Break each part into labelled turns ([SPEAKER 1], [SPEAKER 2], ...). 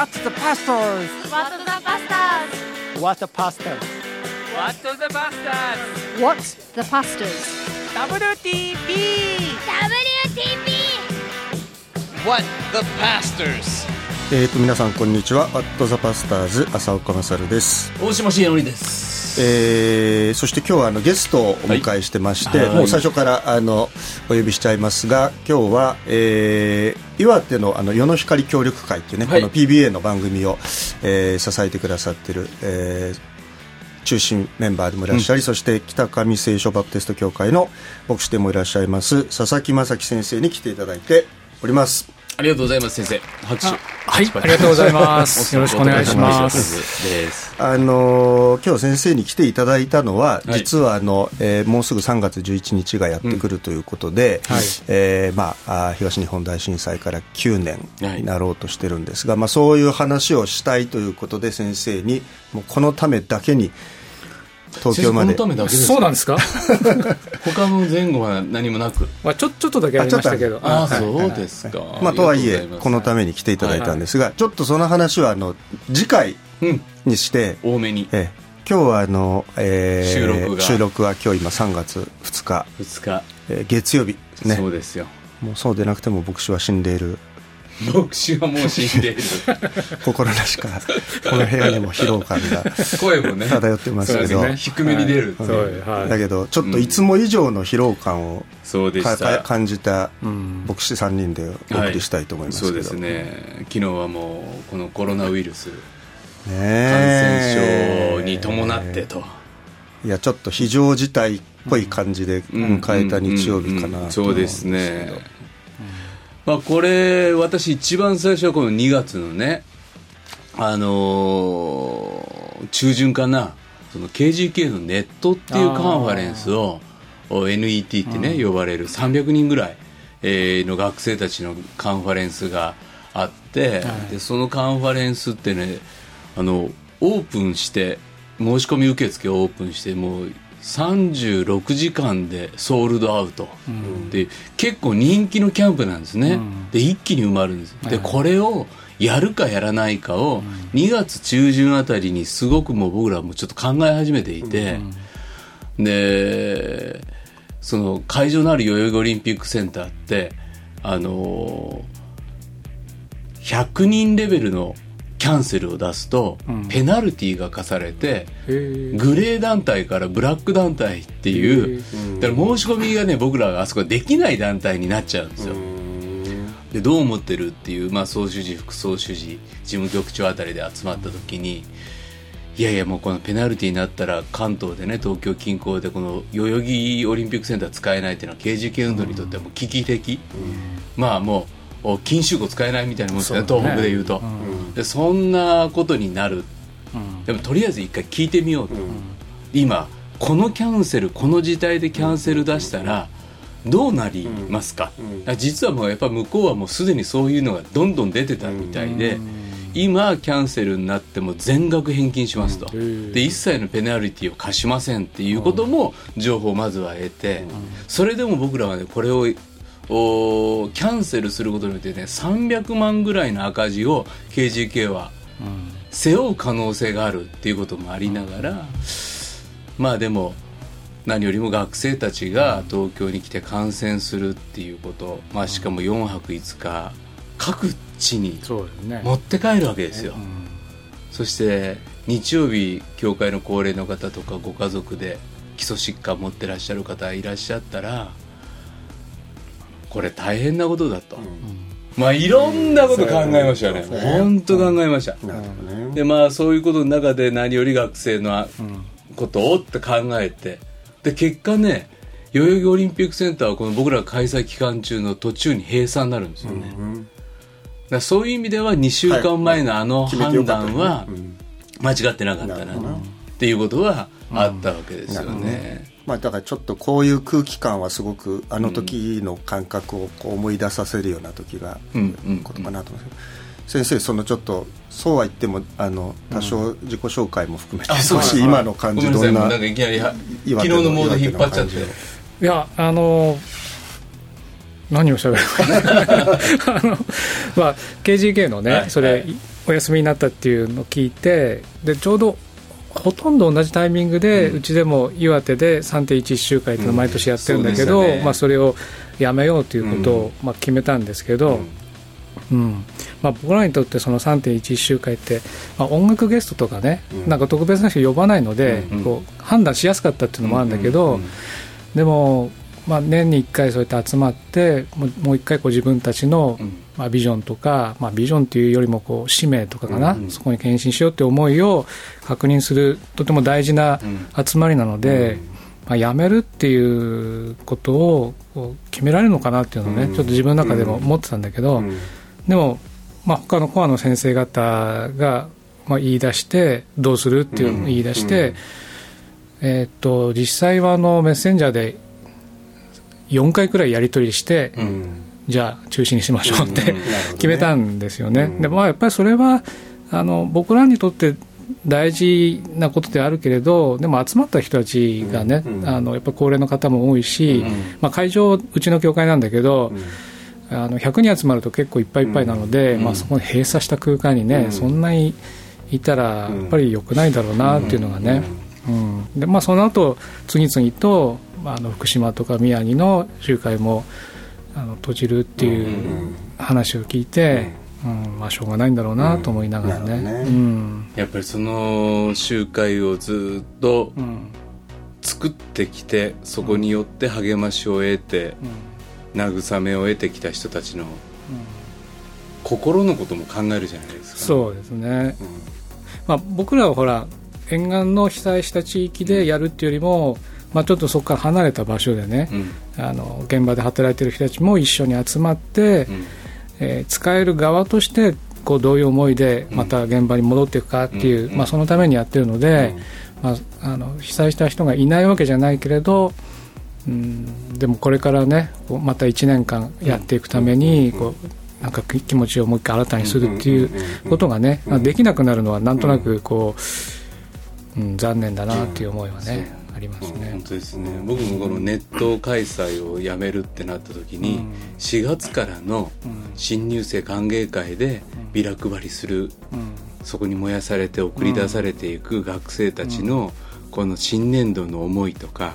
[SPEAKER 1] What's the pastors?
[SPEAKER 2] What the Bastards?
[SPEAKER 1] What the pastors?
[SPEAKER 3] What the Bastards?
[SPEAKER 2] What the Pastors?
[SPEAKER 1] WTP!
[SPEAKER 2] WTP!
[SPEAKER 3] What the Pastors?
[SPEAKER 4] えー、と皆さんこんにちは「アットザパスターズ浅岡勝です、
[SPEAKER 5] 大島重則です。
[SPEAKER 4] えーそして今日はあのゲストをお迎えしてまして、
[SPEAKER 5] はい。
[SPEAKER 4] もう最初からあのお呼びしちゃいますが今日は、えー岩手のあの世の光協力会っていうね、
[SPEAKER 5] はい。
[SPEAKER 4] この PBA の番組を、えー支えてくださってる、えー中心メンバーでもいらっしゃり、そして北上聖書バプテスト協会の牧師でもいらっしゃいます佐々木正樹先生に来ていただいております。
[SPEAKER 5] ありがとうございます、先生。拍手。
[SPEAKER 6] はいありがとうござい ます。よろしくお願いします。
[SPEAKER 5] です。
[SPEAKER 4] あのー今日先生に来ていただいたのは、
[SPEAKER 5] はい。
[SPEAKER 4] 実はあの、えーもうすぐ3月11日がやってくるということで、
[SPEAKER 6] はい。
[SPEAKER 4] えーまあ、東日本大震災から9年
[SPEAKER 5] はい。
[SPEAKER 4] になろうとしてるんですが、まあ、そういう話をしたいということで先生にもうこのためだけに東京まで
[SPEAKER 5] 先生このためだけです
[SPEAKER 6] そうなんですか、
[SPEAKER 5] 他の前後は何もなく。
[SPEAKER 6] まあ、ちょちょっとだけありましたけど
[SPEAKER 5] ああ、
[SPEAKER 6] はい
[SPEAKER 5] そうですか。
[SPEAKER 4] まあ、とはいえこのた
[SPEAKER 5] め。
[SPEAKER 4] めに来ていただいたんですが、ちょっとその話はあの次回
[SPEAKER 5] うん。
[SPEAKER 4] にして、
[SPEAKER 5] 多めに。
[SPEAKER 4] えー今日はあの、えー
[SPEAKER 5] 収録が
[SPEAKER 4] 収録は今日今3月2日、
[SPEAKER 5] 二日。
[SPEAKER 4] えー月曜日ね
[SPEAKER 5] そうですよ。
[SPEAKER 4] もうそうでなくても牧師は死んでいる
[SPEAKER 5] 牧師はもう死んでいる。
[SPEAKER 4] 心なしかこの部屋にも疲労感が
[SPEAKER 5] 声もね。
[SPEAKER 4] 漂ってますけど。
[SPEAKER 5] ね。低めに出る。
[SPEAKER 6] そうはい。
[SPEAKER 4] だけどちょっといつも以上の疲労感をか
[SPEAKER 5] そうでした。
[SPEAKER 4] か感じた
[SPEAKER 6] うん。
[SPEAKER 4] 牧師3人でお送りしたいと思いますけど、
[SPEAKER 5] そうですね。昨日はもう、このコロナウイルス、
[SPEAKER 4] ね
[SPEAKER 5] 感
[SPEAKER 4] え
[SPEAKER 5] 染症に伴ってと。
[SPEAKER 4] いやちょっと非常事態っぽい感じで迎えた日曜日かなと思うんですけど。
[SPEAKER 5] そうですね、まあ、これ私一番最初はこの2月のねあのー中旬かなその KGK のネットっていうカンファレンスをお NET ってね呼ばれる300人ぐらい、えーの学生たちのカンファレンスがあって、でそのカンファレンスってねあのオープンして申し込み受付をオープンしてもう36時間でソールドアウト、で結構人気のキャンプなんですね、で一気に埋まるんです、でこれをやるかやらないかを2月中旬あたりにすごくもう僕らもちょっと考え始めていて、でその会場のある代々木オリンピックセンターってあの100人レベルのキャンセルを出すと、ペナルティーが課されて、グレー団体からブラック団体っていう、だから申し込みがね僕らがあそこできない団体になっちゃうんですよ。でどう思ってるっていう、まあ、総主事副総主事事務局長あたりで集まった時にいやいやもうこのペナルティーになったら関東でね東京近郊でこの代々木オリンピックセンター使えないっていうのは KGK 運動にとってはもう危機的、まあもうお禁酒庫使えないみたいなもんですね東北でいうと、でそんなことになる。でもとりあえず一回聞いてみようと、今このキャンセルこの事態でキャンセル出したらどうなりますか、あ実はもうやっぱ向こうはもうすでにそういうのがどんどん出てたみたいで、今キャンセルになっても全額返金しますと、で一切のペナルティを課しませんっていうことも情報をまずは得て、それでも僕らはねこれをおキャンセルすることによってね300万ぐらいの赤字を KGK は背負う可能性があるっていうこともありながら、まあでも何よりも学生たちが東京に来て観戦するっていうこと、まあ、しかも4泊5日各地に持って帰るわけですよ、そして日曜日教会の高齢の方とかご家族で基礎疾患持ってらっしゃる方いらっしゃったらこれ大変なことだと、まあいろんなこと考えましたよね。本当考えました、
[SPEAKER 4] ね。
[SPEAKER 5] でまあそういうことの中で何より学生のことをって考えて。で結果ね代々木オリンピックセンターはこの僕らが開催期間中の途中に閉鎖になるんですよね、だからそういう意味では2週間前のあの判断は
[SPEAKER 4] うん。
[SPEAKER 5] 間違ってなかったなっていうことはあったわけですよね。
[SPEAKER 4] まあ、だからちょっとこういう空気感はすごくあの時の感覚をこう思い出させるような時が
[SPEAKER 5] うんうん。
[SPEAKER 4] ことかなと思いますけど先生そのちょっとそうは言ってもあの多少自己紹介も含めて少し今の感
[SPEAKER 5] ごめんなさい。もう
[SPEAKER 4] じどんな
[SPEAKER 5] なんかい。きなりは
[SPEAKER 4] 岩手
[SPEAKER 5] 昨日のモード引っ張っちゃって
[SPEAKER 6] いやあの何をしゃべるか あの、まあ、KGK のね、
[SPEAKER 5] はい。
[SPEAKER 6] それ、
[SPEAKER 5] はい。
[SPEAKER 6] お休みになったっていうのを聞いてでちょうどほとんど同じタイミングで、うちでも岩手で3.11集会っていうのを毎年やってるんだけど、まあ、それをやめようということを、まあ、決めたんですけど、うん。まあ、僕らにとってその3.11集会って、まあ、音楽ゲストとかね、なんか特別な人呼ばないので、
[SPEAKER 5] うん。
[SPEAKER 6] こう判断しやすかったっていうのもあるんだけど、
[SPEAKER 5] うん。
[SPEAKER 6] でも、まあ、年に1回そうやって集まってもうもう1回こう自分たちの、
[SPEAKER 5] うん
[SPEAKER 6] まあ、ビジョンとか、まあ、ビジョンというよりもこう使命とかかな、
[SPEAKER 5] うんうん。
[SPEAKER 6] そこに献身しようって思いを確認するとても大事な集まりなので、まあ、辞めるっていうことを決められるのかなっていうのをね、
[SPEAKER 4] うん。
[SPEAKER 6] ちょっと自分の中でも思ってたんだけど、
[SPEAKER 4] うん。
[SPEAKER 6] でも、まあ、他のコアの先生方が、まあ、言い出してどうするっていうのを言い出して、えーっと実際はあのメッセンジャーで4回くらいやり取りして、
[SPEAKER 4] うん
[SPEAKER 6] じゃあ中止にしましょうって、
[SPEAKER 4] なるほどね。
[SPEAKER 6] 決めたんですよね。
[SPEAKER 4] うん。
[SPEAKER 6] でまあ、やっぱりそれはあの僕らにとって大事なことであるけれどでも集まった人たちがね、
[SPEAKER 4] うん
[SPEAKER 6] あのやっぱり高齢の方も多いし、
[SPEAKER 5] うん
[SPEAKER 6] まあ、会場うちの教会なんだけど、あの100人集まると結構いっぱいいっぱいなので、
[SPEAKER 5] うん。
[SPEAKER 6] まあ、そこに閉鎖した空間にね、
[SPEAKER 4] うん。
[SPEAKER 6] そんなにいたらやっぱり良くないだろうなっていうのがね、うん。でまあ、その後次々と、まあ、あの福島とか宮城の集会もあの閉じるっていう話を聞いて、うん。まあ、しょうがないんだろうなと思いながらね。
[SPEAKER 4] うんね。
[SPEAKER 6] うん。
[SPEAKER 5] やっぱりその集会をずっと
[SPEAKER 6] うん。
[SPEAKER 5] 作ってきてそこによって励ましを得て慰めを得てきた人たちの心のことも考えるじゃないですか。
[SPEAKER 6] そうですね、まあ、僕らはほら沿岸の被災した地域でやるっていうよりも、まあ、ちょっとそこから離れた場所でね、
[SPEAKER 5] うん。
[SPEAKER 6] あの現場で働いてる人たちも一緒に集まって、
[SPEAKER 5] うん。
[SPEAKER 6] えー使える側としてこうどういう思いでまた現場に戻っていくかっていう、
[SPEAKER 5] うん。
[SPEAKER 6] まあ、そのためにやってるので、まあ、あの被災した人がいないわけじゃないけれど、うん、でもこれからねまた1年間やっていくためにこうなんか気持ちをもう一回新たにするっていうことがね、まあできなくなるのはなんとなくこう、うん、残念だなっていう思いはね、ありますね。
[SPEAKER 5] 本。当ですね。僕もこのネット開催をやめるってなった時に
[SPEAKER 6] うん。
[SPEAKER 5] 4月からの新入生歓迎会でビラ配りする
[SPEAKER 6] うん。
[SPEAKER 5] そこに燃やされて送り出されていく学生たちのこの新年度の思いとか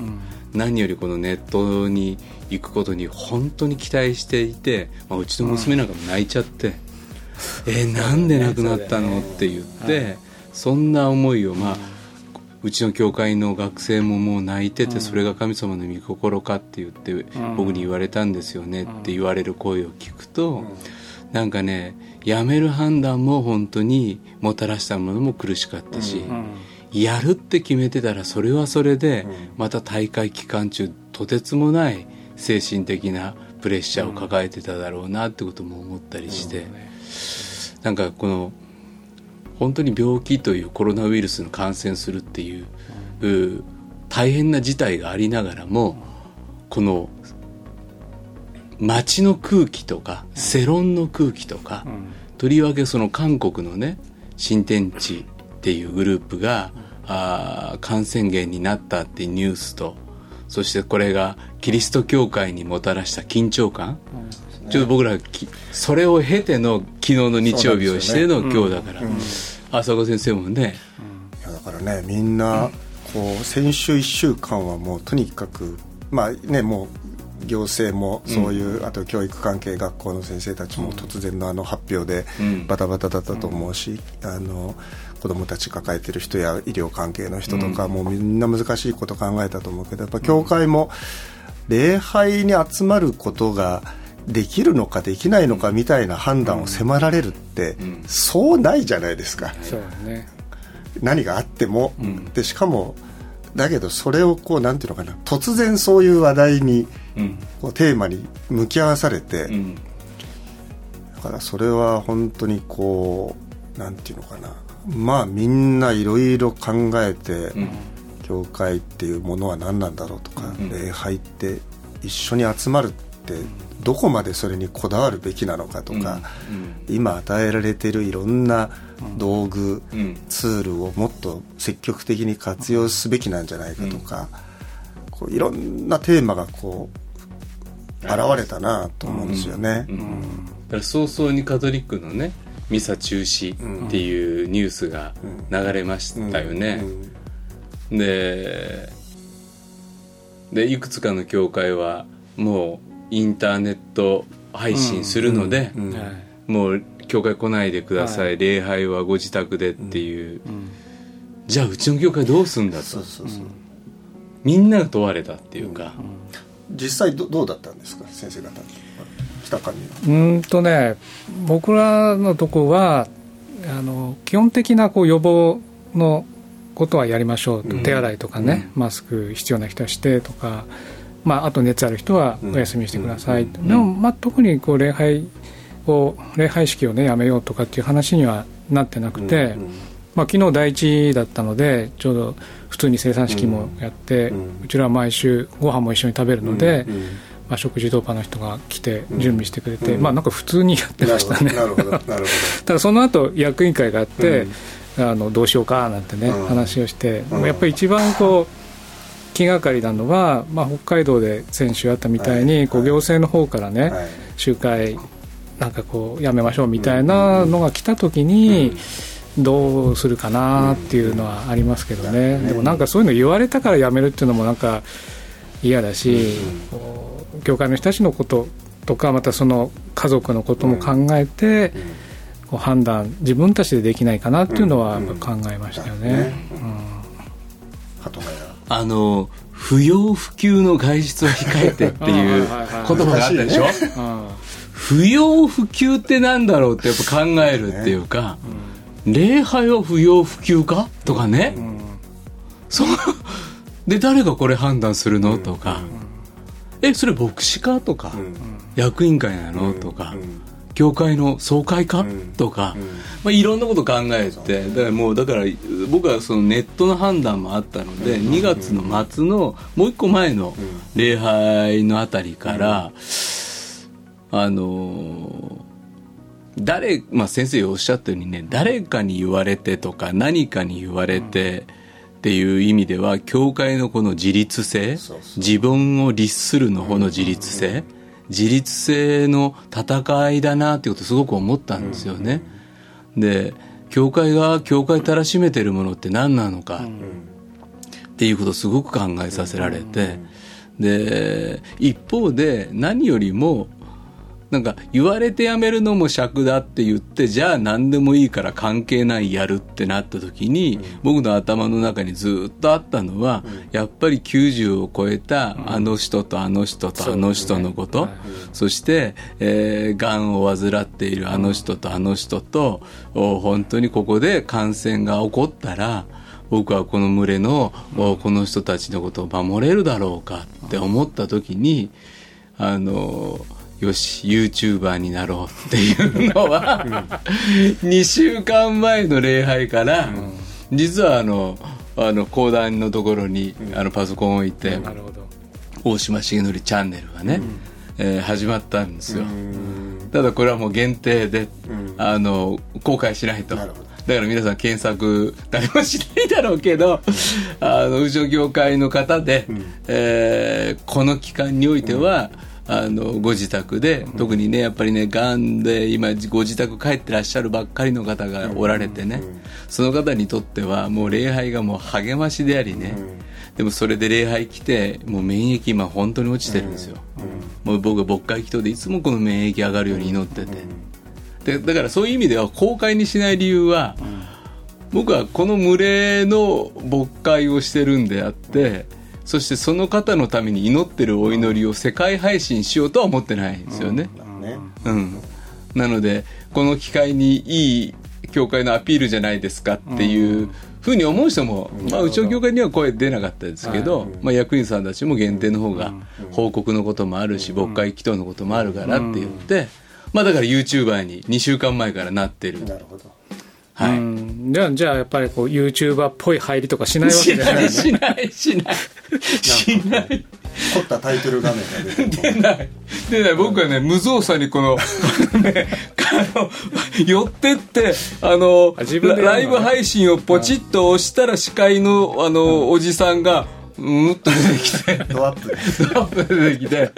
[SPEAKER 5] 何よりこのネットに行くことに本当に期待していて、まあ、うちの娘なんかも泣いちゃって「えーなんで亡くなったの?」って言ってそんな思いをまあうちの教会の学生ももう泣いててそれが神様の御心かって言って僕に言われたんですよねって言われる声を聞くとなんかねやめる判断も本当にもたらしたものも苦しかったしやるって決めてたらそれはそれでまた大会期間中とてつもない精神的なプレッシャーを抱えてただろうなってことも思ったりしてなんかこの本当に病気というコロナウイルスに感染するっていうう大変な事態がありながらもこの街の空気とか世論の空気とか、とりわけその韓国のね新天地っていうグループが、あー感染源になったっていうニュースとそしてこれがキリスト教会にもたらした緊張感、ちょっと僕らきそれを経ての昨日の日曜日をしての今日だから、浅岡先生もね、
[SPEAKER 4] いやだからねみんなこう先週1週間はもうとにかくまあねもう行政もそういう、あと教育関係学校の先生たちも突然のあの発表で
[SPEAKER 5] うん。
[SPEAKER 4] バタバタだったと思うし、あの子供たち抱えてる人や医療関係の人とか、もうみんな難しいこと考えたと思うけどやっぱ教会も礼拝に集まることができるのかできないのかみたいな判断を迫られるって、そうないじゃないですか。
[SPEAKER 6] そうだね。
[SPEAKER 4] 何があっても、でしかもだけどそれをこうなんていうのかな。突然そういう話題に
[SPEAKER 5] うん。
[SPEAKER 4] こうテーマに向き合わされて、
[SPEAKER 5] うん。
[SPEAKER 4] だからそれは本当にこうなんていうのかな。まあみんないろいろ考えて、教会っていうものは何なんだろうとか、礼拝って一緒に集まるってどこまでそれにこだわるべきなのかとか、今与えられているいろんな道具、
[SPEAKER 5] うん。
[SPEAKER 4] ツールをもっと積極的に活用すべきなんじゃないかとか、こういろんなテーマがこう現れたなと思うんですよね。
[SPEAKER 5] だから早々にカトリックのねミサ中止っていうニュースが流れましたよね、ででいくつかの教会はもうインターネット配信するので、
[SPEAKER 6] はい。
[SPEAKER 5] もう教会来ないでください、
[SPEAKER 6] はい。
[SPEAKER 5] 礼拝はご自宅でっていう、じゃあうちの教会どうすんだと。
[SPEAKER 4] そうそうそう。
[SPEAKER 5] みんなが問われたっていうか、
[SPEAKER 4] 実際どどうだったんですか？先生方北上は。
[SPEAKER 6] うーんとね僕らのとこはあの基本的なこう予防のことはやりましょう。と、
[SPEAKER 4] うん。
[SPEAKER 6] 手洗いとかね、マスク必要な人はしてとか、まあ、あと熱ある人はお休みしてください、でも、まあ、特にこう礼拝を礼拝式をねやめようとかっていう話にはなってなくて、まあ、昨日第一だったのでちょうど普通に生産式もやって、う
[SPEAKER 4] うん
[SPEAKER 6] ちらは毎週ご飯も一緒に食べるので、まあ、食事当番の人が来て準備してくれて、まあなんか普通にやってましたね。
[SPEAKER 4] なるほどなるほどなるほ
[SPEAKER 6] ただその後役員会があって、あのどうしようかなんてね、
[SPEAKER 4] うん。
[SPEAKER 6] 話をして、
[SPEAKER 4] うん。
[SPEAKER 6] やっぱり一番こう気がかりなのは、まあ、北海道で先週あったみたいに、
[SPEAKER 4] はい。
[SPEAKER 6] こう行政の方からね、集会なんかこうやめましょうみたいなのが来た時に、どうするかなっていうのはありますけどね、でもなんかそういうの言われたからやめるっていうのもなんか嫌だし、こう教会の人たちのこととかまたその家族のことも考えて、こう判断自分たちでできないかなっていうのは考えましたよね。
[SPEAKER 4] 鳩ヶ谷
[SPEAKER 5] あの不要不急の外出は控えてっていう言葉があったでしょ？
[SPEAKER 6] うん。
[SPEAKER 5] 不要不急ってなんだろうってやっぱ考えるっていうか、礼拝は不要不急か？とかね、そうで誰がこれ判断するの？とか、えそれ牧師か？とか、役員会なの？とか、教会の総会か、とか、まあ、いろんなこと考えてだからもうだから僕はそのネットの判断もあったので、2月の末のもう一個前の礼拝のあたりから、あの誰、まあ、先生おっしゃったようにね誰かに言われてとか何かに言われてっていう意味では教会のこの自立性自分を律するの方の自立性自立性の戦いだなっていうことをすごく思ったんですよね。で教会が教会たらしめてるものって何なのかっていうことをすごく考えさせられてで一方で何よりもなんか言われてやめるのも尺だって言ってじゃあ何でもいいから関係ないやるってなった時に、僕の頭の中にずっとあったのは、やっぱり90を超えたあの人とあの人とあの人のこと、そして、えー、がん。を患っているあの人とあの人と、お本当にここで感染が起こったら僕はこの群れの、おこの人たちのことを守れるだろうかって思った時にあのよし YouTuber になろうっていうのは、2週間前の礼拝から、実はあのあの講談のところに、あのパソコンを置いて、大島重則チャンネルがね、えー始まったんですよ。ただこれはもう限定で、あの公開しないと。だから皆さん検索誰もしないだろうけど、あのうちの業界の方で、えーこの期間においては、あのご自宅で、特にねやっぱりねがんで今ご自宅帰ってらっしゃるばっかりの方がおられてね、その方にとってはもう礼拝がもう励ましでありね、でもそれで礼拝来てもう免疫今本当に落ちてるんですよ、もう僕は牧会祈祷でいつもこの免疫上がるように祈ってて、でだからそういう意味では公開にしない理由は、僕はこの群れの牧会をしてるんであって、そしてその方のために祈ってるお祈りを世界配信しようとは思ってないんですよね。
[SPEAKER 4] ね。
[SPEAKER 5] うん、なのでこの機会にいい教会のアピールじゃないですかっていうふうに思う人も、まあ、うちの教会には声出なかったですけど、まあ、役員さんたちも限定の方が報告のこともあるし牧会祈祷のこともあるからって言って、まあ、だから YouTuber に2週間前からなってる。
[SPEAKER 4] なるほど
[SPEAKER 5] はい。
[SPEAKER 6] うん。じゃあじゃあやっぱりこう YouTuber っぽい入りとかしないわけ
[SPEAKER 5] し
[SPEAKER 6] じゃな
[SPEAKER 5] ないいしないしないしない。
[SPEAKER 4] 凝ったタイトル画面が出てる
[SPEAKER 5] 出ない。出ない。僕はね無造作にこの ねあの寄ってってあのライブ配信をポチッと押したら司会のあのおじさんがうんっと出てきて。
[SPEAKER 4] ドアップで
[SPEAKER 5] ドアップで出てきて。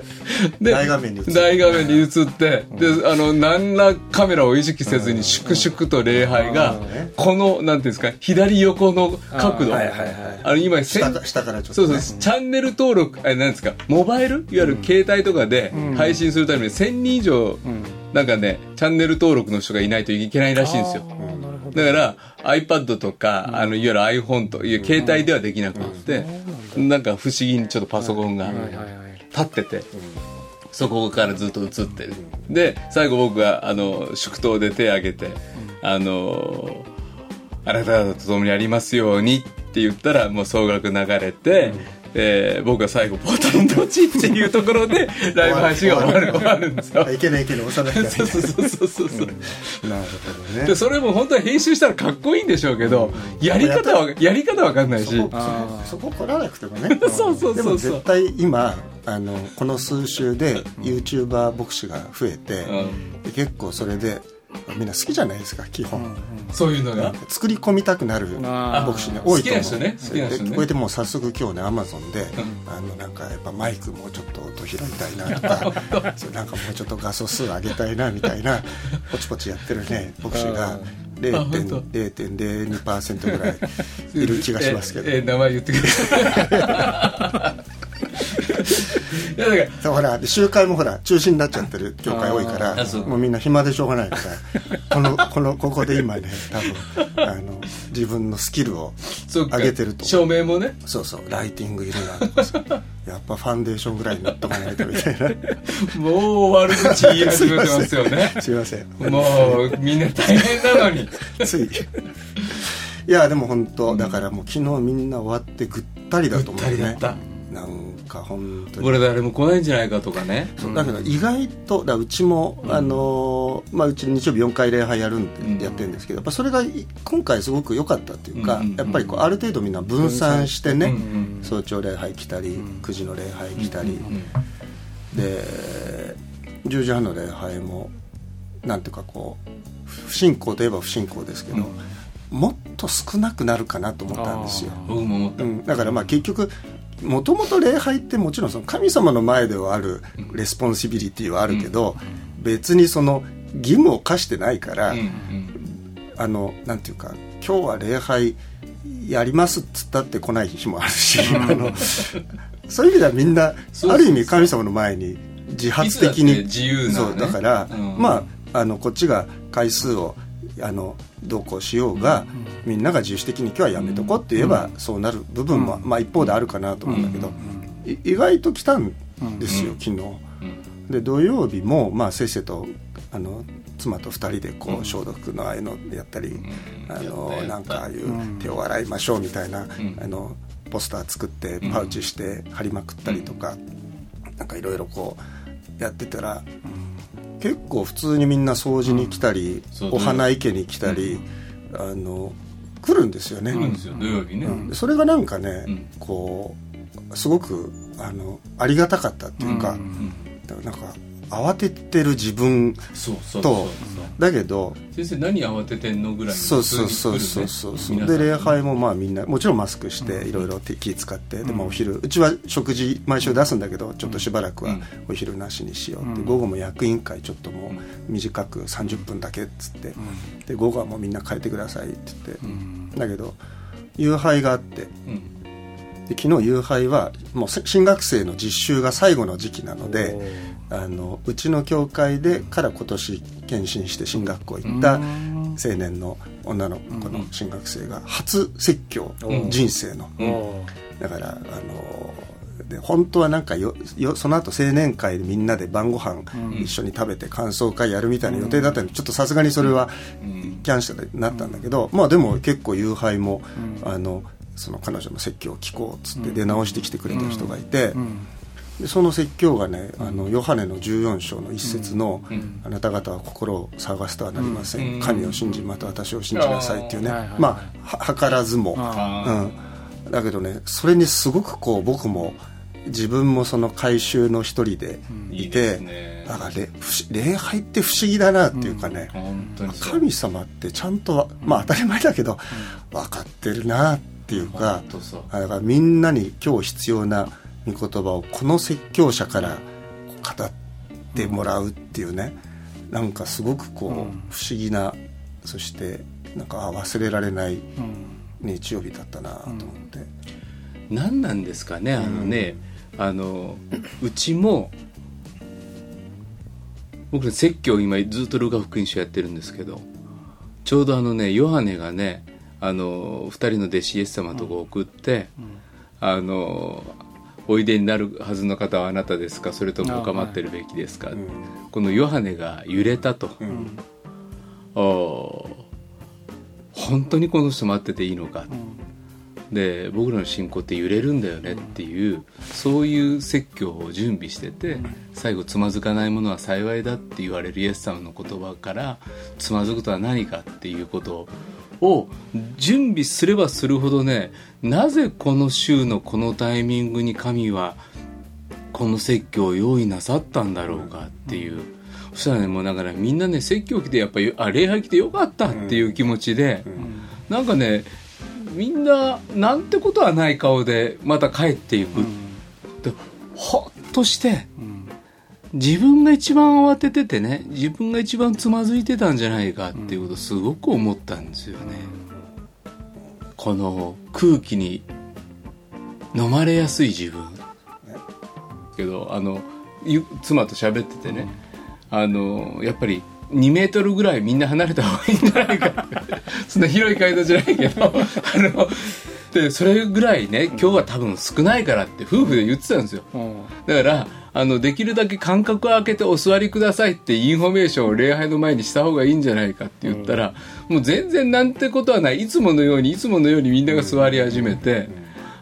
[SPEAKER 5] で
[SPEAKER 4] 大画面に映って。
[SPEAKER 5] 大画面に映って。であの何らカメラを意識せずに粛々と礼拝がこのなんていうんですか左横の角度。
[SPEAKER 4] はいはいはい
[SPEAKER 5] あの今
[SPEAKER 4] 下か下からちょっと、ね、
[SPEAKER 5] そうそう、チャンネル登録、あれなんですか、モバイル？いわゆる携帯とかで配信するために1000人以上、なんかね、チャンネル登録の人がいないといけないらしいんですよ。だから iPad とか、あのいわゆる iPhone という携帯ではできなくて、なんか不思議にちょっとパソコンが立ってて、そこからずっと映ってる。で、最後僕があの祝祷で手を挙げて、あのあなたと共にありますようにって言ったらもう総額流れて、えー僕が最後ポータルンポチっていうところで ライブ配信が終わる終わるんですよ。
[SPEAKER 4] あいけないいけない押さないけ
[SPEAKER 5] そうそうそうそうそう、
[SPEAKER 4] なるほどね。
[SPEAKER 5] でそれも本当は編集したらかっこいいんでしょうけど、やり方はやり方わかんないし。
[SPEAKER 4] そこ来らなくてもね。
[SPEAKER 5] そうそうそうそう。
[SPEAKER 4] でも絶対今あのこの数週で YouTuber 牧師が増えて、で結構それでみんな好きじゃないですか基本、
[SPEAKER 5] そういうのが、
[SPEAKER 4] 作り込みたくなる牧師ね多いと思う。
[SPEAKER 5] 好きな人ね好きな人ね。
[SPEAKER 4] でこれでもう早速今日ねアマゾンで、あのなんかやっぱマイクもうちょっと音拾いたいなとか そうなんかもうちょっと画素数上げたいなみたいなポチポチやってるね牧師が0.0 0.02%ぐらいいる気がしますけど。
[SPEAKER 5] ええ名前言ってくださいいやだから
[SPEAKER 4] そうほらで集会もほら中止になっちゃってる教会多いからもうみんな暇でしょうがないからこのこのここで今ね多分あの自分のスキルを上げてると
[SPEAKER 5] 照明もね。
[SPEAKER 4] そうそうライティングいるなとかさやっぱファンデーションぐらい塗っとかないとみたいな。
[SPEAKER 5] もう悪口言い始めてますよね。
[SPEAKER 4] すいません。
[SPEAKER 5] もうみんな大変なのに。
[SPEAKER 4] つい。いやでも本当だからもう昨日みんな終わってぐったりだと思うね。
[SPEAKER 5] ぐったりだっ
[SPEAKER 4] なんか本当に。
[SPEAKER 5] これ誰も来ないんじゃないかとかね。
[SPEAKER 4] そうだけど意外とだうちも、あのーまあ、うち日曜日4回礼拝やるんで、
[SPEAKER 5] うん
[SPEAKER 4] やってるんですけどやっぱそれがい今回すごく良かったっていうか、
[SPEAKER 5] うんうんうん
[SPEAKER 4] やっぱりこうある程度みんな分散してね、
[SPEAKER 5] うんうん
[SPEAKER 4] 早朝礼拝来たり、9時の礼拝来たり、で10時半の礼拝もなんていうかこう不信仰といえば不信仰ですけど、もっと少なくなるかなと思ったんですよ。うん、だからまあ結局もともと礼拝ってもちろんその神様の前ではある responsibility はあるけど、別にその義務を課してないから、あのなんていうか今日は礼拝やりますっつったって来ない日もあるし、あのそういう意味ではみんなある意味神様の前に自発的に
[SPEAKER 5] 自由なね。
[SPEAKER 4] そうだから、
[SPEAKER 5] うん。
[SPEAKER 4] まああのこっちが回数をあのどうこうしようが、みんなが自主的に今日はやめとこうって言えば、そうなる部分も、まあ、一方であるかなと思うんだけど、い意外と来たんですよ、昨日。で土曜日も、まあ、せっせとあの妻と2人でこう消毒のああいうのやったり、あの
[SPEAKER 5] やった
[SPEAKER 4] なんかああいう手を洗いましょうみたいな、
[SPEAKER 5] ん。
[SPEAKER 4] あのポスター作ってパウチして貼りまくったりとか、なんかいろいろこうやってたら、結構普通にみんな掃除に来たり、
[SPEAKER 5] そう
[SPEAKER 4] お花池に来たり、あの来るんですよね。
[SPEAKER 5] 来るんですよ土曜日ね、
[SPEAKER 4] うん。それがなんかね、
[SPEAKER 5] うん。
[SPEAKER 4] こうすごくあのありがたかったっていうか、だからなんか慌ててる自分
[SPEAKER 5] そうそうそう。
[SPEAKER 4] とだけど
[SPEAKER 5] 先生何慌ててんのぐらいの
[SPEAKER 4] そうそうそうそう。そうそう、
[SPEAKER 5] 皆さん。
[SPEAKER 4] で礼拝もまあみんなもちろんマスクしていろいろ気使って、でまあお昼。うちは食事毎週出すんだけどちょっとしばらくはお昼なしにしようって、午後も役員会ちょっともう短く30分だけっつって、で午後はもうみんな帰ってくださいって言って、だけど夕拝があって。
[SPEAKER 5] うん。
[SPEAKER 4] で昨日夕拝はもうせ新学生の実習が最後の時期なのであのうちの教会でから今年検診して進学校行った青年の女の子の進学生が初説教、人生の、だからあので本当はなんかよよその後青年会でみんなで晩ご飯一緒に食べて感想会やるみたいな予定だったのでちょっとさすがにそれはキャンセルになったんだけど、まあでも結構夕拝も、あのその彼女の説教を聞こうっつって出直してきてくれた人がいて、でその説教がね、あのヨハネの14章の一節の、あなた方は心を探してはなりません、神を信じまた私を信じなさいっていうね、まあは図らずも、
[SPEAKER 5] あ
[SPEAKER 4] うん、だけどねそれにすごくこう僕も自分もその改宗の一人でいて、だから礼拝って不思議だなっていうかね、神様ってちゃんとまあ当たり前だけど、分かってるなっっていうかだからみんなに今日必要な御言葉をこの説教者から語ってもらうっていうね。なんかすごくこう、
[SPEAKER 6] うん。
[SPEAKER 4] 不思議なそしてなんかあ忘れられない
[SPEAKER 6] うん。
[SPEAKER 4] 日曜日だったなと思って、
[SPEAKER 5] 何なんですかねあのね、あのうちも僕ね説教今ずっとルカ福音書やってるんですけどちょうどあのねヨハネがねあの2人の弟子イエス様のとこ送って、あのおいでになるはずの方はあなたですか？それとも構ってるべきですか、
[SPEAKER 4] うん。
[SPEAKER 5] このヨハネが揺れたと、
[SPEAKER 4] うん。
[SPEAKER 5] 本当にこの人待ってていいのか、で僕らの信仰って揺れるんだよね？っていうそういう説教を準備してて最後つまずかないものは幸いだって言われるイエス様の言葉からつまずくとは何かっていうことを準備すればするほどねなぜこの週のこのタイミングに神はこの説教を用意なさったんだろうかっていう、そしたらねもうだからみんなね説教来てやっぱりあ礼拝来てよかったっていう気持ちで、なんかねみんななんてことはない顔でまた帰っていく、でほっとして自分が一番慌てててね自分が一番つまずいてたんじゃないかっていうことをすごく思ったんですよね、この空気に飲まれやすい自分。けどあの妻と喋っててね、あのやっぱり2メートルぐらいみんな離れた方がいいんじゃないか。っ てそんな広い階段じゃないけど。あのでそれぐらいね今日は多分少ないからって夫婦で言ってたんですよ。
[SPEAKER 6] うん。
[SPEAKER 5] だからあのできるだけ間隔を空けてお座りくださいってインフォメーションを礼拝の前にした方がいいんじゃないかって言ったら、もう全然なんてことはない。いつものようにいつものようにみんなが座り始めて、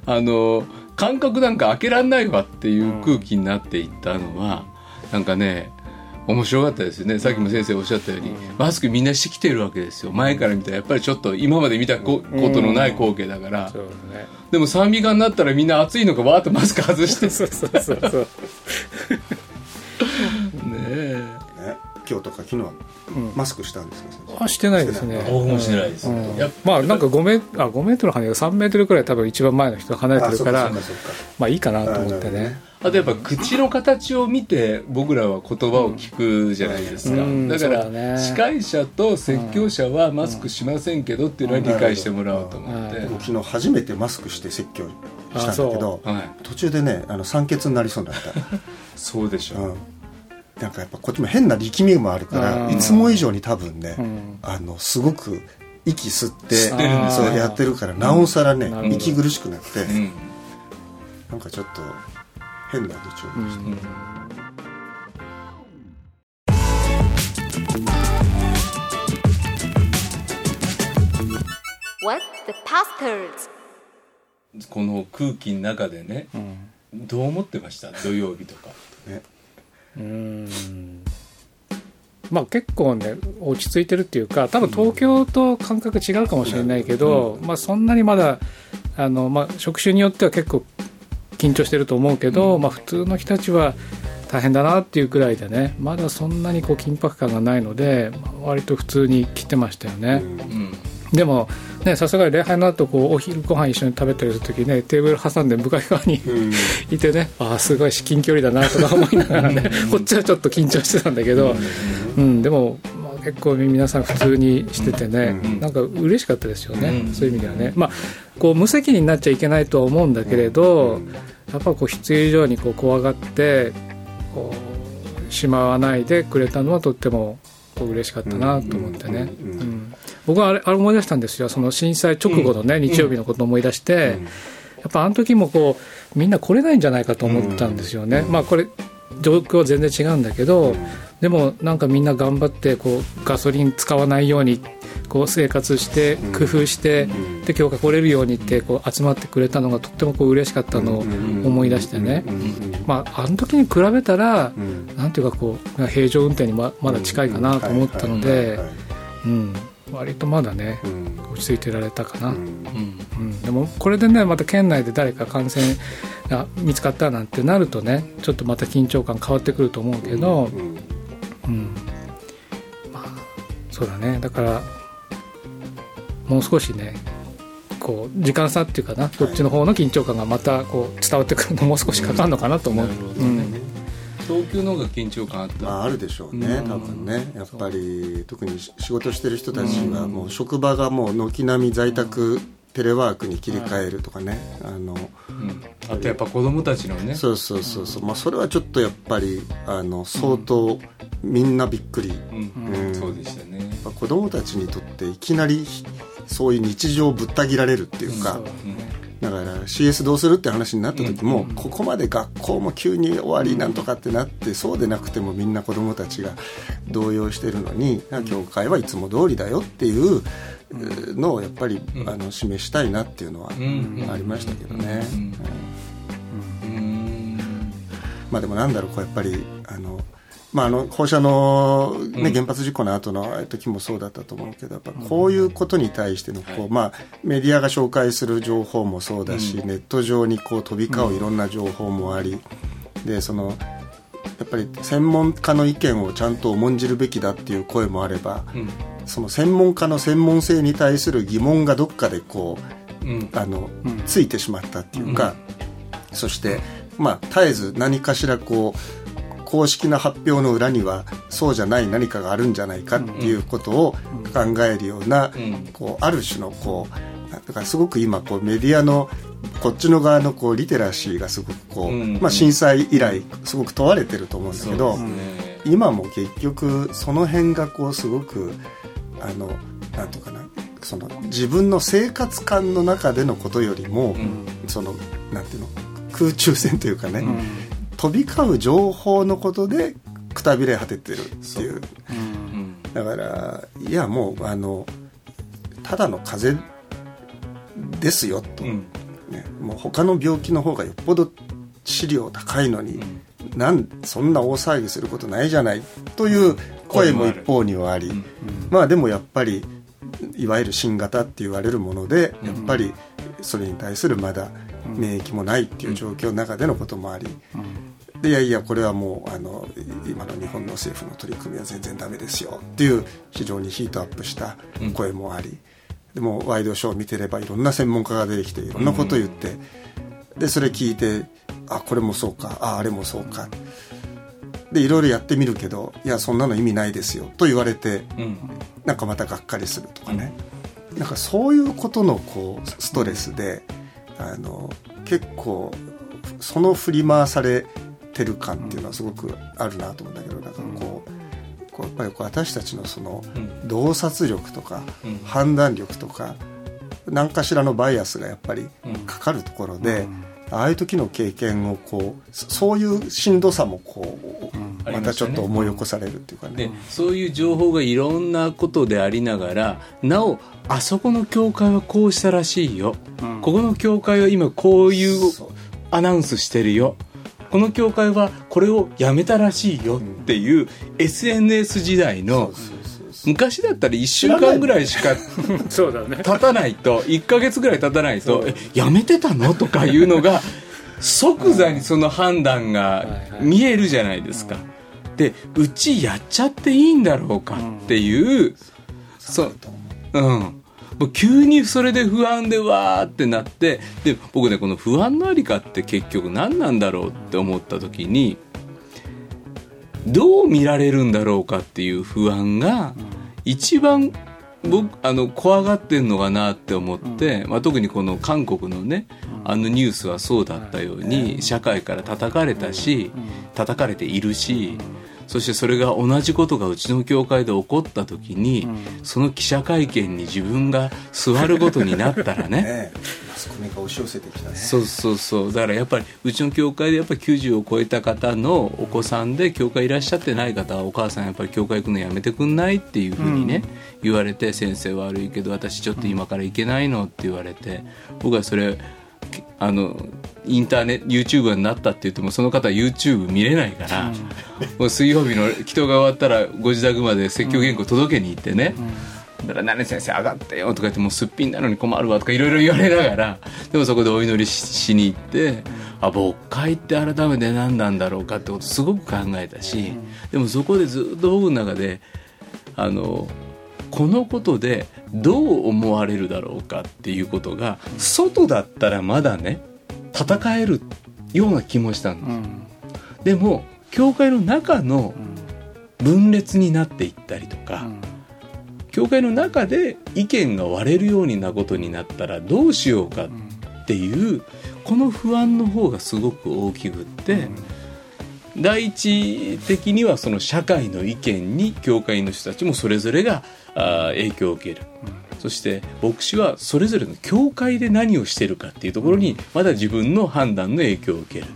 [SPEAKER 5] あの間隔なんか開けらんないわっていう空気になっていったのは、なんかね面白かったですよね。さっきも先生おっしゃったように、マスクみんなしてきてるわけですよ。前から見たらやっぱりちょっと今まで見たこことのない光景だから、
[SPEAKER 6] そうだね。
[SPEAKER 5] でも賛美歌になったらみんな暑いのかわーっとマスク外して。
[SPEAKER 6] そうそうそうそう。
[SPEAKER 5] ねえ。
[SPEAKER 4] ね。今日とか昨日はマスクしたんですか、先生？
[SPEAKER 6] あしてないですね。
[SPEAKER 5] 僕もしてないです、
[SPEAKER 6] うん。まあなんか5メあ5メートル離れ3メートルくらい多分一番前の人離れてるから
[SPEAKER 4] あそうかそうか
[SPEAKER 6] まあいいかなと思ってね
[SPEAKER 5] あとやっぱ口の形を見て僕らは言葉を聞くじゃないですか、
[SPEAKER 6] うん
[SPEAKER 5] だから司会者と説教者はマスクしませんけどっていうのは理解してもらおうと思って、
[SPEAKER 6] うん
[SPEAKER 4] 僕昨日初めてマスクして説教したんだけど
[SPEAKER 5] はい、
[SPEAKER 4] 途中でねあの酸欠になりそうになっ
[SPEAKER 5] そうでしょ
[SPEAKER 4] た、うん、なんかやっぱこっちも変な力みもあるから
[SPEAKER 6] うん。
[SPEAKER 4] いつも以上に多分ね、
[SPEAKER 6] うん。
[SPEAKER 4] あのすごく息吸って
[SPEAKER 5] 吸ってるんです
[SPEAKER 6] ね
[SPEAKER 4] そうやってるからなおさらね、
[SPEAKER 6] なるほど。
[SPEAKER 4] 息苦しくなって、
[SPEAKER 5] うん。
[SPEAKER 4] なんかちょっと変な日曜日でした、
[SPEAKER 2] What the pastors?
[SPEAKER 5] この空気の中でね、どう思ってました？土曜日とか。
[SPEAKER 4] ね。
[SPEAKER 6] うん。まあ結構ね落ち着いてるっていうか多分東京と感覚違うかもしれないけど、まあ、そんなにまだあの、まあ、職種によっては結構緊張してると思うけど、まあ、普通の人たちは大変だなっていうくらいでねまだそんなにこう緊迫感がないので、まあ割と普通に来てましたよね。
[SPEAKER 5] うん。
[SPEAKER 6] でもねさすがに礼拝の後こうお昼ご飯一緒に食べたりする時ねテーブル挟んで向かい側に、いてねああすごい至近距離だなとか思いながらねこっちはちょっと緊張してたんだけど、うん、でも、まあ、結構皆さん普通にしててね、
[SPEAKER 4] うん
[SPEAKER 6] なんか嬉しかったですよね、
[SPEAKER 5] うん
[SPEAKER 6] そういう意味ではね、まあ、こう無責任になっちゃいけないとは思うんだけれど、やっぱこう必要以上にこう怖がってこうしまわないでくれたのはとってもこう嬉しかったなと思ってね、
[SPEAKER 4] うんうん
[SPEAKER 6] うん僕はあれあれ思い出したんですよ。その震災直後のね、日曜日のことを思い出して、やっぱあの時もこうみんな来れないんじゃないかと思ったんですよね、まあこれ状況は全然違うんだけど、でもなんかみんな頑張ってこうガソリン使わないようにこう生活して工夫して、で今日が来れるようにってこう集まってくれたのがとってもこう嬉しかったのを思い出してね、まあ、あの時に比べたら、なんていうかこう平常運転にままだ近いかなと思ったので、うん、割とまだね落ち着いてられたかな、
[SPEAKER 5] うん。
[SPEAKER 6] うん、でもこれでねまた県内で誰か感染が見つかったなんてなるとねちょっとまた緊張感変わってくると思うけど、うんまあそうだね。だからもう少しねこう時間差っていうかな。どっちの方の緊張感がまたこう伝わってくるのもう少しかかるのかなと思う、
[SPEAKER 5] なるほど
[SPEAKER 6] うん。
[SPEAKER 5] ね東京の方が緊張感あった、
[SPEAKER 4] まあ、あるでしょうね、
[SPEAKER 5] うん。
[SPEAKER 4] 多分ね。やっぱり特に仕事してる人たちはもう職場がもう軒並み在宅テレワークに切り替えるとかね、あの
[SPEAKER 5] うん。あとやっぱ子供たちのね。
[SPEAKER 4] そうそうそうそう、まあ、それはちょっとやっぱりあの相当みんなびっくり、
[SPEAKER 5] うん。
[SPEAKER 4] うん。
[SPEAKER 5] そうでしたね。
[SPEAKER 4] 子供たちにとっていきなりそういう日常をぶった切られるっていうか、だから CS どうするって話になった時も、ここまで学校も急に終わりなんとかってなって、そうでなくてもみんな子供たちが動揺してるのに、教会はいつも通りだよっていうのをやっぱり、あの示したいなっていうのは
[SPEAKER 5] ん。
[SPEAKER 4] ありましたけどね。まあでもなんだろうこうやっぱりあの、まあ、あの放射能、ね原発事故の後の時もそうだったと思うけどやっぱこういうことに対してのこう、まあ、メディアが紹介する情報もそうだし、ネット上にこう飛び交ういろんな情報もあり、でそのやっぱり専門家の意見をちゃんと重んじるべきだっていう声もあれば、
[SPEAKER 5] うん。
[SPEAKER 4] その専門家の専門性に対する疑問がどっかでこう
[SPEAKER 5] うん。
[SPEAKER 4] あの、ついてしまったっていうか、そして、まあ、絶えず何かしらこう公式な発表の裏にはそうじゃない何かがあるんじゃないかっていうことを考えるような、
[SPEAKER 5] ん。
[SPEAKER 4] こうある種のこうだからすごく今こうメディアのこっちの側のこうリテラシーがすごくこう、
[SPEAKER 5] うん。
[SPEAKER 4] まあ、震災以来すごく問われてると思うんだけど、
[SPEAKER 5] そうですね。
[SPEAKER 4] 今も結局その辺がこうすごくあのなんとかなその自分の生活感の中でのことよりも、
[SPEAKER 5] ん。
[SPEAKER 4] そのなんていうの空中戦というかね、飛び交う情報のことでくたびれ果ててるっていう。
[SPEAKER 5] う。ん。
[SPEAKER 4] だからいやもうあのただの風邪ですよと、
[SPEAKER 5] うん。
[SPEAKER 4] ね、もう他の病気の方がよっぽど治療高いのに、なんそんな大騒ぎすることないじゃないという声も一方にはあり、まあでもやっぱりいわゆる新型って言われるもので、やっぱりそれに対するまだ免疫もないっていう状況の中でのこともあり、でいやいやこれはもうあの今の日本の政府の取り組みは全然ダメですよっていう非常にヒートアップした声もあり、でもワイドショーを見てればいろんな専門家が出てきていろんなことを言って、でそれ聞いてあこれもそうか。ああれもそうか。でいろいろやってみるけどいやそんなの意味ないですよ。と言われて、
[SPEAKER 5] うん。
[SPEAKER 4] なんかまたがっかりするとかね、なんかそういうことのこうストレスであの結構その振り回されてる感っていうのはすごくあるなと思うんだけどなんかこうこうやっぱりこう私たちのその
[SPEAKER 5] うん。
[SPEAKER 4] 洞察力とか
[SPEAKER 5] うん。
[SPEAKER 4] 判断力とか何かしらのバイアスがやっぱりかかるところで、ああいう時の経験をこうそそういうしんどさもこう、またちょっと思い起こされるっていうかね。
[SPEAKER 5] でそういう情報がいろんなことでありながらなおあそこの教会はこうしたらしいよ、ここの教会は今こういうアナウンスしてるよ。この教会はこれをやめたらしいよっていう SNS 時代の昔だったら1週間ぐらいしか 経たないと1ヶ月ぐらい経たないと「えやめてたの?」とかいうのが即座にその判断が見えるじゃないですか。でうちやっちゃっていいんだろうかっていう、そう。うん。もう急にそれで不安でわーってなってで僕ねこの不安のありかって結局何なんだろうって思った時にどう見られるんだろうかっていう不安が一番僕あの怖がってんのかなって思って、まあ、特にこの韓国のねあのニュースはそうだったように社会から叩かれたし叩かれているしそしてそれが同じことがうちの教会で起こった時にその記者会見に自分が座ることになったらね
[SPEAKER 4] スコミが押し寄せてきたね。
[SPEAKER 5] そうそうそう。だからやっぱりうちの教会でやっぱり90を超えた方のお子さんで教会いらっしゃってない方はお母さんやっぱり教会行くのやめてくんないっていうふうにね、言われて先生悪いけど私ちょっと今から行けないのって言われて僕はそれあのインターネット YouTuber になったって言ってもその方は YouTube 見れないから、もう水曜日の祈祷が終わったらご自宅まで説教原稿届けに行ってね、だから「何先生上がってよ」とか言って「もうすっぴんなのに困るわ」とかいろいろ言われながらでもそこでお祈りししに行ってあ牧会って改めて何なんだろうかってことすごく考えたしでもそこでずっと僕の中であのこのことでどう思われるだろうかっていうことが外だったらまだね戦えるような気もしたんです、
[SPEAKER 6] うん。
[SPEAKER 5] でも教会の中の分裂になっていったりとか、教会の中で意見が割れるようなことになったらどうしようかっていうこの不安の方がすごく大きくって、第一的にはその社会の意見に教会の人たちもそれぞれがあー影響を受ける、そして牧師はそれぞれの教会で何をしてるかっていうところにまだ自分の判断の影響を受ける。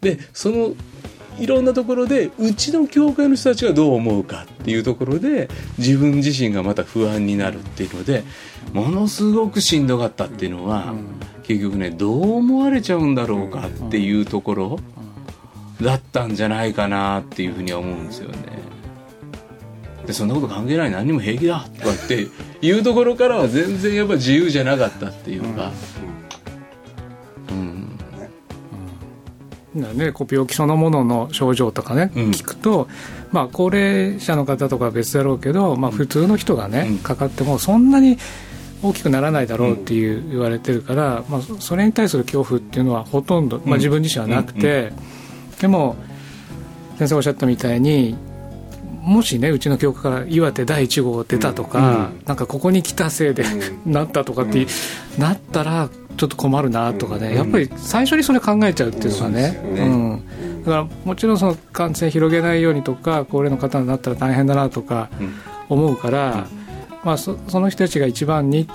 [SPEAKER 5] でそのいろんなところでうちの教会の人たちがどう思うかっていうところで自分自身がまた不安になるっていうのでものすごくしんどかったっていうのは、結局ねどう思われちゃうんだろうかっていうところだったんじゃないかなっていうふうには思うんですよね。でそんなこと関係ない。何にも平気だとかっていうところからは全然やっぱ自由じゃなかったっていうか。うん。
[SPEAKER 6] だね、こう病気そのものの症状とかね、
[SPEAKER 5] うん。
[SPEAKER 6] 聞くと、まあ、高齢者の方とかは別だろうけど、まあ、普通の人がね、
[SPEAKER 5] うん。
[SPEAKER 6] かかってもそんなに大きくならないだろうっていう言われてるから、まあ、そそれに対する恐怖っていうのはほとんど、まあ、自分自身はなくて、でも先生おっしゃったみたいにもしねうちの教会から岩手第1号出たとか、なんかここに来たせいで、なったとかって、なったらちょっと困るなとかね、やっぱり最初にそれ考えちゃうっていうのがね,、うん。だからもちろんその感染広げないようにとか高齢の方になったら大変だなとか思うから、まあ、そその人たちが一番に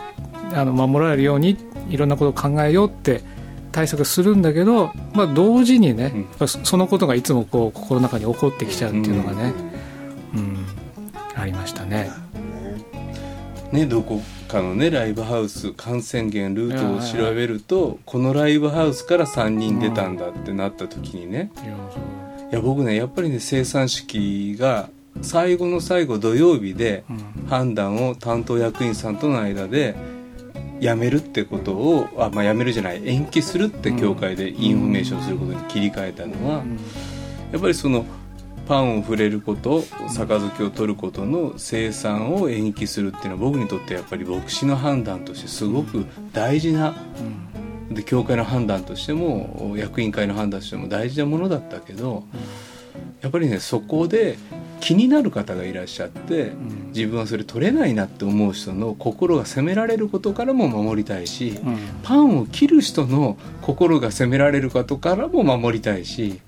[SPEAKER 6] あの守られるようにいろんなことを考えようって対策するんだけど、まあ、同時にね、やっぱそそのことがいつもこう心の中に起こってきちゃうっていうのがね、うんありましたね。
[SPEAKER 5] ね、どこかのねライブハウス感染源ルートを調べるとこのライブハウスから3人出たんだってなった時にね。
[SPEAKER 6] いやそう。
[SPEAKER 5] いや僕ねやっぱりね生産式が最後の最後土曜日で
[SPEAKER 6] うん。
[SPEAKER 5] 判断を担当役員さんとの間でやめるってことをあ、まあ、やめるじゃない延期するって教会でインフォメーションすることに切り替えたのは、やっぱりそのパンを触れること杯を取ることの聖餐を延期するっていうのは僕にとってやっぱり牧師の判断としてすごく大事なで教会の判断としても役員会の判断としても大事なものだったけどやっぱりねそこで気になる方がいらっしゃって自分はそれ取れないなって思う人の心が責められることからも守りたいし
[SPEAKER 6] うん。
[SPEAKER 5] パンを切る人の心が責められることからも守りたいし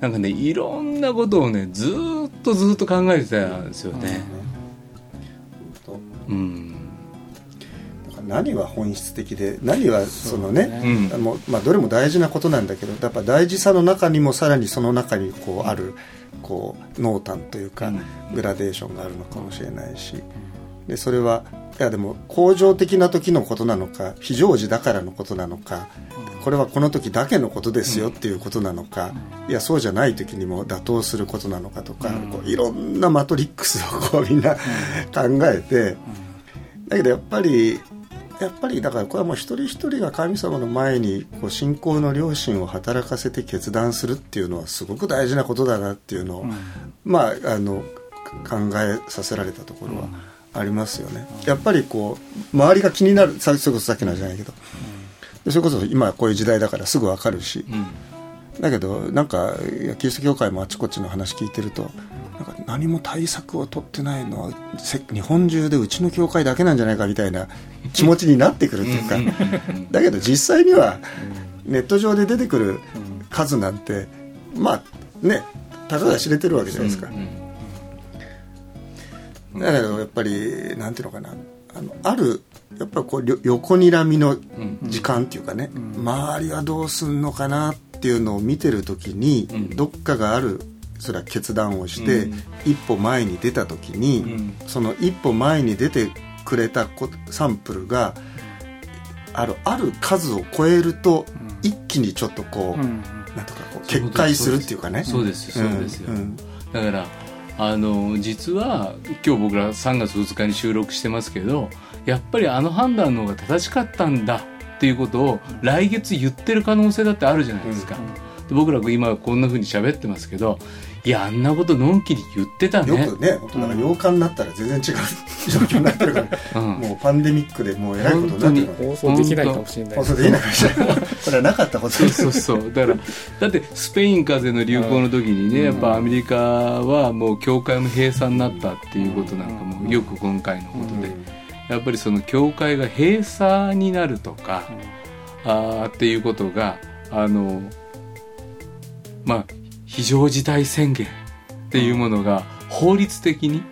[SPEAKER 5] なんかねいろんなことをねずーっとずーっと考えてたんですよね。うん。
[SPEAKER 4] 何が本質的で何はそのね
[SPEAKER 5] うん。
[SPEAKER 4] まあ、どれも大事なことなんだけどやっぱ大事さの中にもさらにその中にこうあるこう濃淡というか、グラデーションがあるのかもしれないし。でそれはいやでも恒常的な時のことなのか非常時だからのことなのかこれはこの時だけのことですよっていうことなのか、いやそうじゃない時にも妥当することなのかとか、こういろんなマトリックスをこうみんな考えて、だけどやっぱりやっぱりだからこれはもう一人一人が神様の前にこう信仰の良心を働かせて決断するっていうのはすごく大事なことだなっていうのを、まああの考えさせられたところはありますよね。やっぱりこう周りが気になるさそれこそさっきのじゃないけど、でそれこそ今こういう時代だからすぐわかるし、
[SPEAKER 5] うん。
[SPEAKER 4] だけどなんかキリスト教会もあちこちの話聞いてるとなんか何も対策を取ってないのはせ日本中でうちの教会だけなんじゃないかみたいな気持ちになってくるっていうか。だけど実際にはネット上で出てくる数なんてまあねたかが知れてるわけじゃないですか。だけどやっぱりなんていうのかな。あのあるやっぱりこう横にらみの時間っていうかね、周りはどうすんのかなっていうのを見てる時に、
[SPEAKER 5] ん。
[SPEAKER 4] どっかがあるそれは決断をして、
[SPEAKER 5] うん。
[SPEAKER 4] 一歩前に出た時に、
[SPEAKER 5] ん。
[SPEAKER 4] その一歩前に出てくれたこサンプルがあるある数を超えると、一気にちょっとこう、
[SPEAKER 6] うん。
[SPEAKER 4] なんとかこう決壊するっていうかね。
[SPEAKER 5] そうですそうですよ、
[SPEAKER 4] ん。ん。
[SPEAKER 5] だからあの実は今日僕ら3月2日に収録してますけどやっぱりあの判断の方が正しかったんだっていうことを来月言ってる可能性だってあるじゃないですか、で僕ら今こんなふうに喋ってますけどいやあんなことのんきに言ってたね。
[SPEAKER 4] よくね本当だから8日になったら全然違う 状況になってるから、
[SPEAKER 5] うん。
[SPEAKER 4] もうパンデミックでもうえらいことになってるから。
[SPEAKER 6] 放送できないかもしれない。
[SPEAKER 4] 放送できないかもしれない。これはなかったこと
[SPEAKER 5] そうそうそう。だからだってスペイン風邪の流行の時にねやっぱアメリカはもう教会も閉鎖になったっていうことなんかもよく今回のことで。やっぱりその教会が閉鎖になるとかあーっていうことがあのまあ非常事態宣言っていうものが法律的に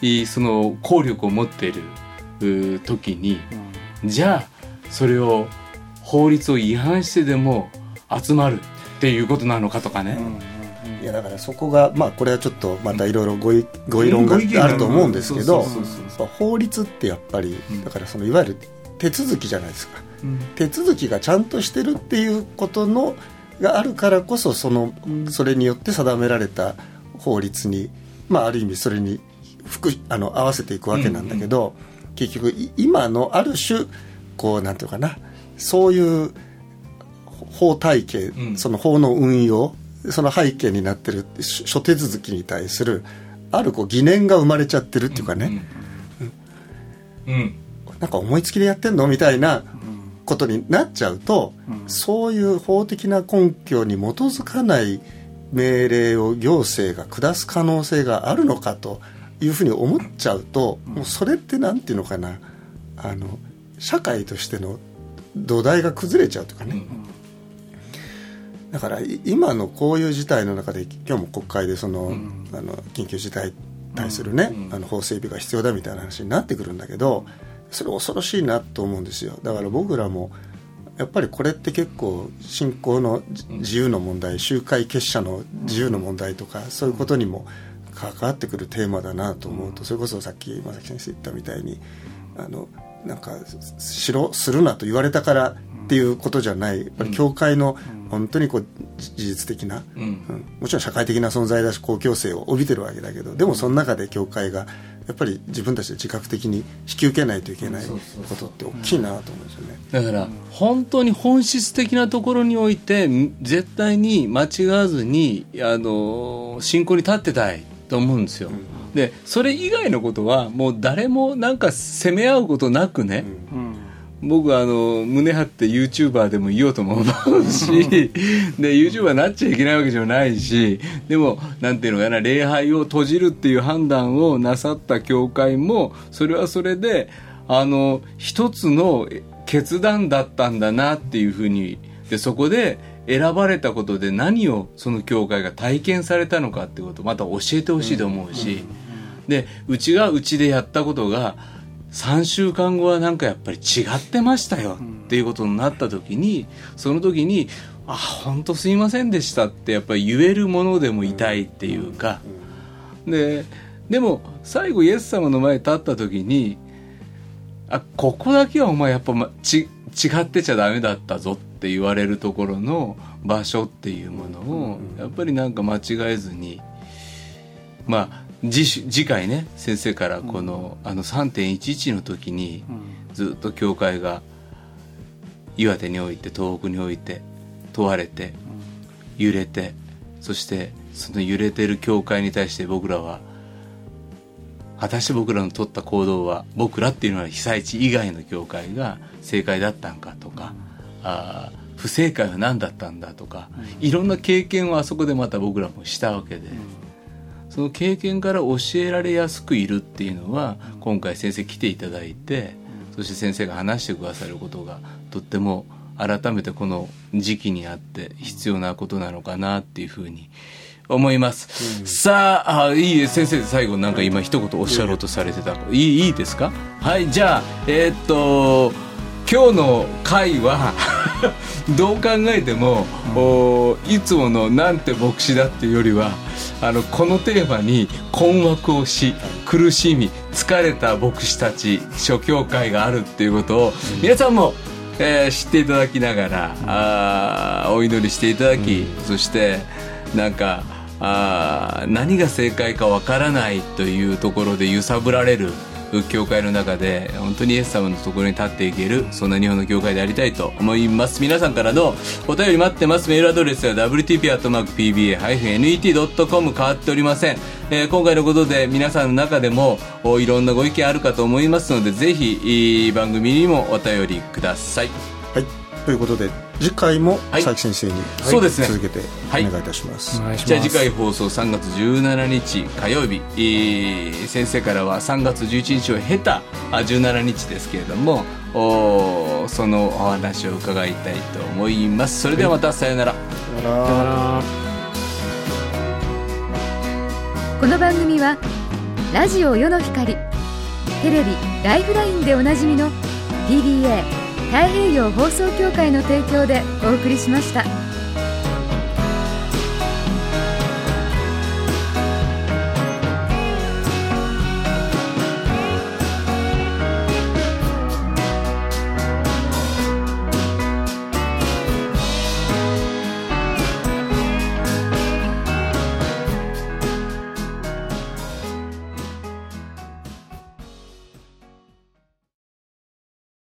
[SPEAKER 5] いいその効力を持っている時にじゃあそれを法律を違反してでも集まるっていうことなのかとかね、
[SPEAKER 4] いやだからそこがまあこれはちょっとまたいろいろごいご異論があると思うんですけど法律ってやっぱり
[SPEAKER 5] ん。
[SPEAKER 4] だからそのいわゆる手続きじゃないですか。
[SPEAKER 5] うん。
[SPEAKER 4] 手続きがちゃんとしてるっていうことのがあるからこそそのそれによって定められた法律にまあある意味それに服あの合わせていくわけなんだけど、結局い今のある種こうなんていうかなそういう法体系、
[SPEAKER 5] うん。
[SPEAKER 4] その法の運用その背景になってる諸諸手続きに対するあるこう疑念が生まれちゃってるっていうかね、
[SPEAKER 5] うん、うん。
[SPEAKER 4] なんか思いつきでやってんの？みたいなことになっちゃうと、そういう法的な根拠に基づかない命令を行政が下す可能性があるのかというふうに思っちゃうと、もうそれってなんていうのかな。あの社会としての土台が崩れちゃうというかね、だからい今のこういう事態の中で今日も国会でその、あの緊急事態に対するね、あの法整備が必要だみたいな話になってくるんだけどそれ恐ろしいなと思うんですよ。だから僕らもやっぱりこれって結構信仰のじ自由の問題集会結社の自由の問題とかそういうことにも関わってくるテーマだなと思うとそれこそさっき正木先生言ったみたいにあのなんかしろするなと言われたからっていうことじゃない。やっぱり教会の本当にこうじ事実的な、
[SPEAKER 5] うん。
[SPEAKER 4] うん。もちろん社会的な存在だし公共性を帯びてるわけだけどでもその中で教会がやっぱり自分たちで自覚的に引き受けないといけないことって大きいなと思うんですよね。
[SPEAKER 5] だから本当に本質的なところにおいてん絶対に間違わずにあの信仰に立ってたいと思うんですよ、でそれ以外のことはもう誰もなんか責め合うことなくね、僕はあの胸張って YouTuber でもいようとも思うし で YouTuber になっちゃいけないわけじゃないしでもなんていうのかな礼拝を閉じるっていう判断をなさった教会もそれはそれであの一つの決断だったんだなっていうふうにでそこで選ばれたことで何をその教会が体験されたのかっていうことをまた教えてほしいと思うし、でうちがうちでやったことが3週間後はなんかやっぱり違ってましたよっていうことになった時にその時に「あ本当すいませんでした」ってやっぱり言えるものでもいたいっていうか。ででも最後イエス様の前に立った時に「あここだけはお前やっぱ、ま、ち違ってちゃダメだったぞ」って言われるところの場所っていうものをやっぱりなんか間違えずにまあ次週次回ね先生からこの,、あの3.11の時にずっと教会が岩手において東北において問われて揺れてそしてその揺れてる教会に対して僕らは果たして僕らの取った行動は僕らっていうのは被災地以外の教会が正解だったんかとか、あー不正解は何だったんだとか、いろんな経験をあそこでまた僕らもしたわけで。その経験から教えられやすくいるっていうのは今回先生来ていただいてそして先生が話してくださることがとっても改めてこの時期にあって必要なことなのかなっていうふうに思います、さああいいえ先生最後なんか今一言おっしゃろうとされてた。いいいいですか？はいじゃあえーっと今日の回は どう考えても、おいつもの「なんて牧師だ」っていうよりはあのこのテーマに困惑をし苦しみ疲れた牧師たち諸教会があるっていうことを皆さんも、えー知っていただきながら、あーお祈りしていただき、そしてなんかあー何が正解かわからないというところで揺さぶられる教会の中で本当にイエス様のところに立っていけるそんな日本の教会でありたいと思います。皆さんからのお便り待ってます。メールアドレスは wtp.pba-net.com 変わっておりません、えー今回のことで皆さんの中でもいろんなご意見あるかと思いますのでぜひいい番組にもお便りください。
[SPEAKER 4] はい。ということで次回も
[SPEAKER 5] はい。
[SPEAKER 4] 佐伯先生に、
[SPEAKER 5] そうですね。
[SPEAKER 4] 続けてお
[SPEAKER 5] はい。
[SPEAKER 4] 願いいたします、
[SPEAKER 6] お願いします。
[SPEAKER 5] じゃあ次回放送3月17日火曜日、えー先生からは3月11日を経たあ17日ですけれどもおーそのお話を伺いたいと思います。それではまたさよなら、
[SPEAKER 6] だから。
[SPEAKER 2] この番組はラジオ世の光テレビ「ライフライン」でおなじみの TBA 太平洋放送協会の提供でお送りしました。